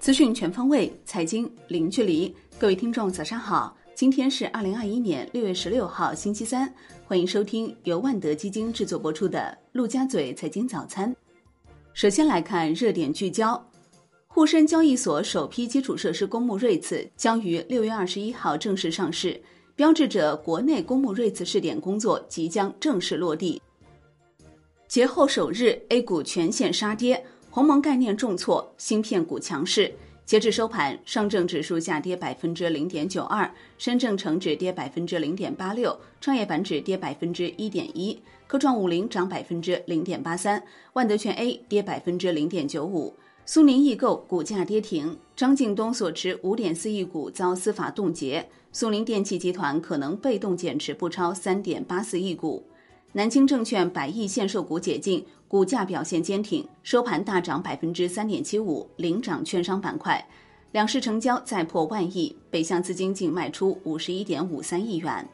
资讯全方位，财经零距离。各位听众，早上好！今天是二零二一年六月十六号，星期三。欢迎收听由万德基金制作播出的《陆家嘴财经早餐》。首先来看热点聚焦：沪深交易所首批基础设施公募 REITs 将于六月二十一号正式上市，标志着国内公募 REITs 试点工作即将正式落地。节后首日，A 股全线杀跌。鸿蒙概念重挫，芯片股强势。截至收盘，上证指数下跌百分之零点九二，深证成指跌百分之零点八六，创业板指跌百分之一点一，科创五零涨百分之零点八三，万德全 A 跌百分之零点九五。苏宁易购股价跌停，张近东所持五点四亿股遭司法冻结，苏宁电器集团可能被动减持不超三点八四亿股。南京证券百亿限售股解禁，股价表现坚挺，收盘大涨百分之三点七五，领涨券商板块。两市成交再破万亿，北向资金净卖出五十一点五三亿元。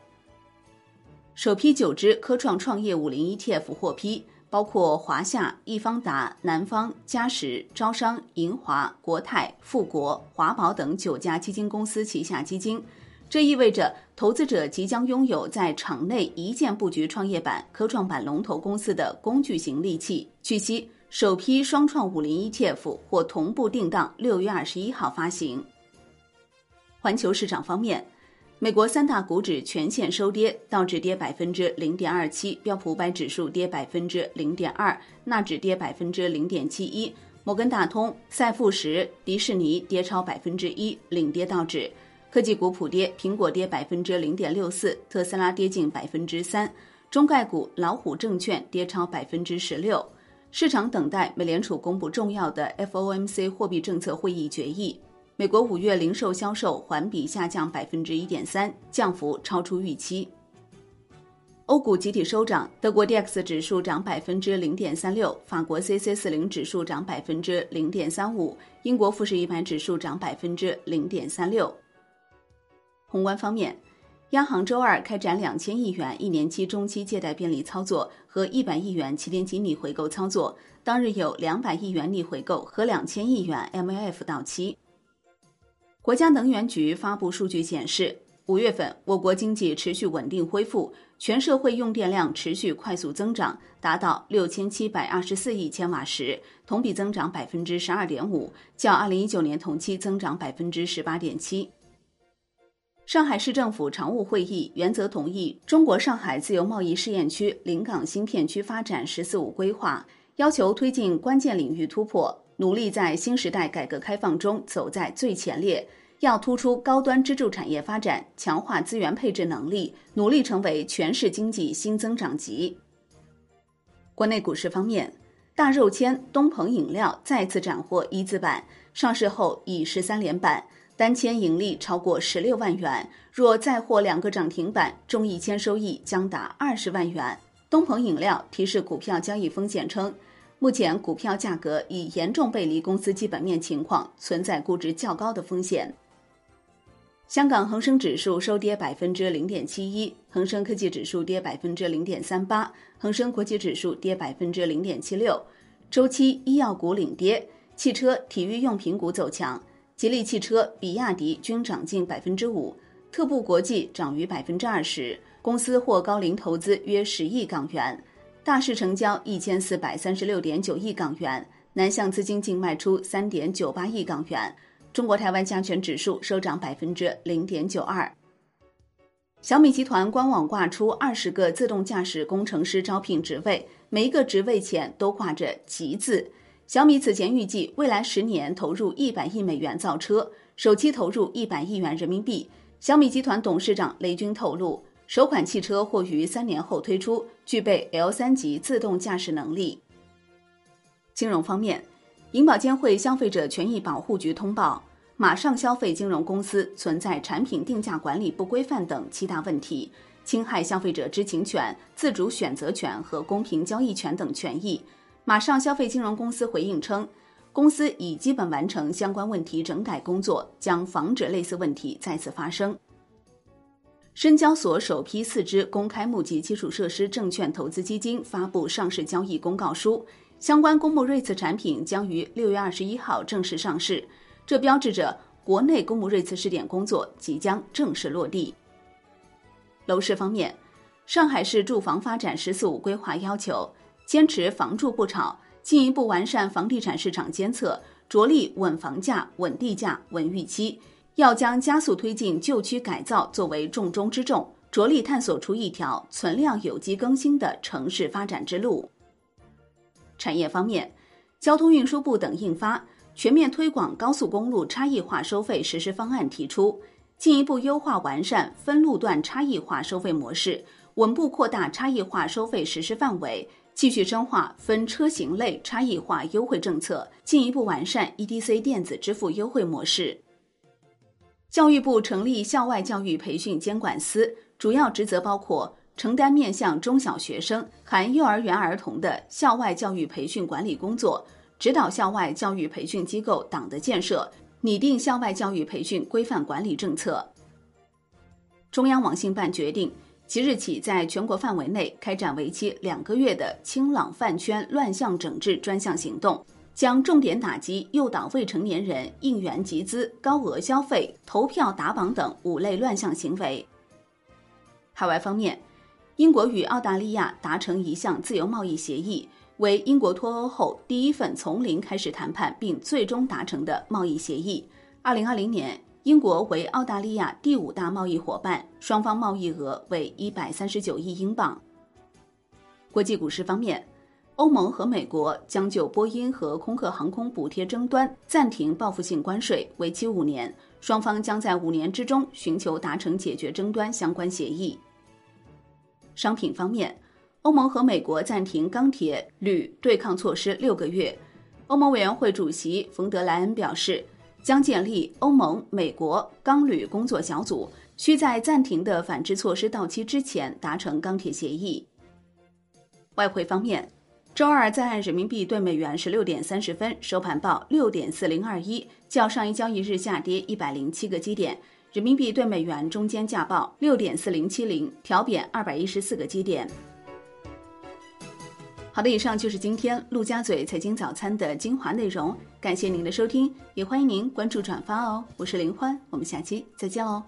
首批九只科创创业五零 ETF 获批，包括华夏、易方达、南方、嘉实、招商、银华、国泰、富国、华宝等九家基金公司旗下基金。这意味着投资者即将拥有在场内一键布局创业板、科创板龙头公司的工具型利器。据悉，首批双创五零 ETF 或同步定档六月二十一号发行。环球市场方面，美国三大股指全线收跌，道指跌百分之零点二七，标普五百指数跌百分之零点二，纳指跌百分之零点七一，摩根大通、赛富时、迪士尼跌超百分之一，领跌道指。科技股普跌，苹果跌百分之零点六四，特斯拉跌近百分之三，中概股老虎证券跌超百分之十六。市场等待美联储公布重要的 FOMC 货币政策会议决议。美国五月零售销售环比下降百分之一点三，降幅超出预期。欧股集体收涨，德国 DAX 指数涨百分之零点三六，法国 CAC 四零指数涨百分之零点三五，英国富时一百指数涨百分之零点三六。宏观方面，央行周二开展两千亿元一年期中期借贷便利操作和一百亿元七天期逆回购操作，当日有两百亿元逆回购和两千亿元 MLF 到期。国家能源局发布数据显示，五月份我国经济持续稳定恢复，全社会用电量持续快速增长，达到六千七百二十四亿千瓦时，同比增长百分之十二点五，较二零一九年同期增长百分之十八点七。上海市政府常务会议原则同意中国上海自由贸易试验区临港新片区发展“十四五”规划，要求推进关键领域突破，努力在新时代改革开放中走在最前列。要突出高端支柱产业发展，强化资源配置能力，努力成为全市经济新增长极。国内股市方面，大肉签东鹏饮料再次斩获一字板，上市后已十三连板。单签盈利超过十六万元，若再获两个涨停板，中一签收益将达二十万元。东鹏饮料提示股票交易风险称，目前股票价格已严重背离公司基本面情况，存在估值较高的风险。香港恒生指数收跌百分之零点七一，恒生科技指数跌百分之零点三八，恒生国际指数跌百分之零点七六。周期医药股领跌，汽车、体育用品股走强。吉利汽车、比亚迪均涨近百分之五，特步国际涨逾百分之二十。公司获高瓴投资约十亿港元，大市成交一千四百三十六点九亿港元，南向资金净卖出三点九八亿港元。中国台湾加权指数收涨百分之零点九二。小米集团官网挂出二十个自动驾驶工程师招聘职位，每一个职位前都挂着“极”字。小米此前预计未来十年投入一百亿美元造车，首期投入一百亿元人民币。小米集团董事长雷军透露，首款汽车或于三年后推出，具备 L 三级自动驾驶能力。金融方面，银保监会消费者权益保护局通报，马上消费金融公司存在产品定价管理不规范等七大问题，侵害消费者知情权、自主选择权和公平交易权等权益。马上消费金融公司回应称，公司已基本完成相关问题整改工作，将防止类似问题再次发生。深交所首批四只公开募集基础设施证券投资基金发布上市交易公告书，相关公募 REITs 产品将于六月二十一号正式上市，这标志着国内公募 REITs 试点工作即将正式落地。楼市方面，上海市住房发展“十四五”规划要求，坚持房住不炒，进一步完善房地产市场监测，着力稳房价、稳地价、稳预期。要将加速推进旧区改造作为重中之重，着力探索出一条存量有机更新的城市发展之路。产业方面，交通运输部等印发《全面推广高速公路差异化收费实施方案》，提出进一步优化完善分路段差异化收费模式，稳步扩大差异化收费实施范围，继续深化分车型类差异化优惠政策，进一步完善 EDC 电子支付优惠模式。教育部成立校外教育培训监管司，主要职责包括承担面向中小学生（含幼儿园儿童）的校外教育培训管理工作，指导校外教育培训机构党的建设，拟定校外教育培训规范管理政策。中央网信办决定，即日起在全国范围内开展为期两个月的“清朗饭圈乱象整治”专项行动。将重点打击诱导未成年人应援集资、高额消费、投票打榜等五类乱象行为。海外方面，英国与澳大利亚达成一项自由贸易协议，为英国脱欧后第一份从零开始谈判并最终达成的贸易协议。二零二零年，英国为澳大利亚第五大贸易伙伴，双方贸易额为一百三十九亿英镑。国际股市方面。欧盟和美国将就波音和空客航空补贴争端暂停报复性关税，为期五年。双方将在五年之中寻求达成解决争端相关协议。商品方面，欧盟和美国暂停钢铁、铝对抗措施六个月。欧盟委员会主席冯德莱恩表示，将建立欧盟美国钢铝工作小组，需在暂停的反制措施到期之前达成钢铁协议。外汇方面。周二在岸人民币对美元十六点三十分收盘报六点四零二一，较上一交易日下跌一百零七个基点。人民币对美元中间价报六点四零七零，调贬二百一十四个基点。好的，以上就是今天陆家嘴财经早餐的精华内容，感谢您的收听，也欢迎您关注转发哦。我是林欢，我们下期再见哦。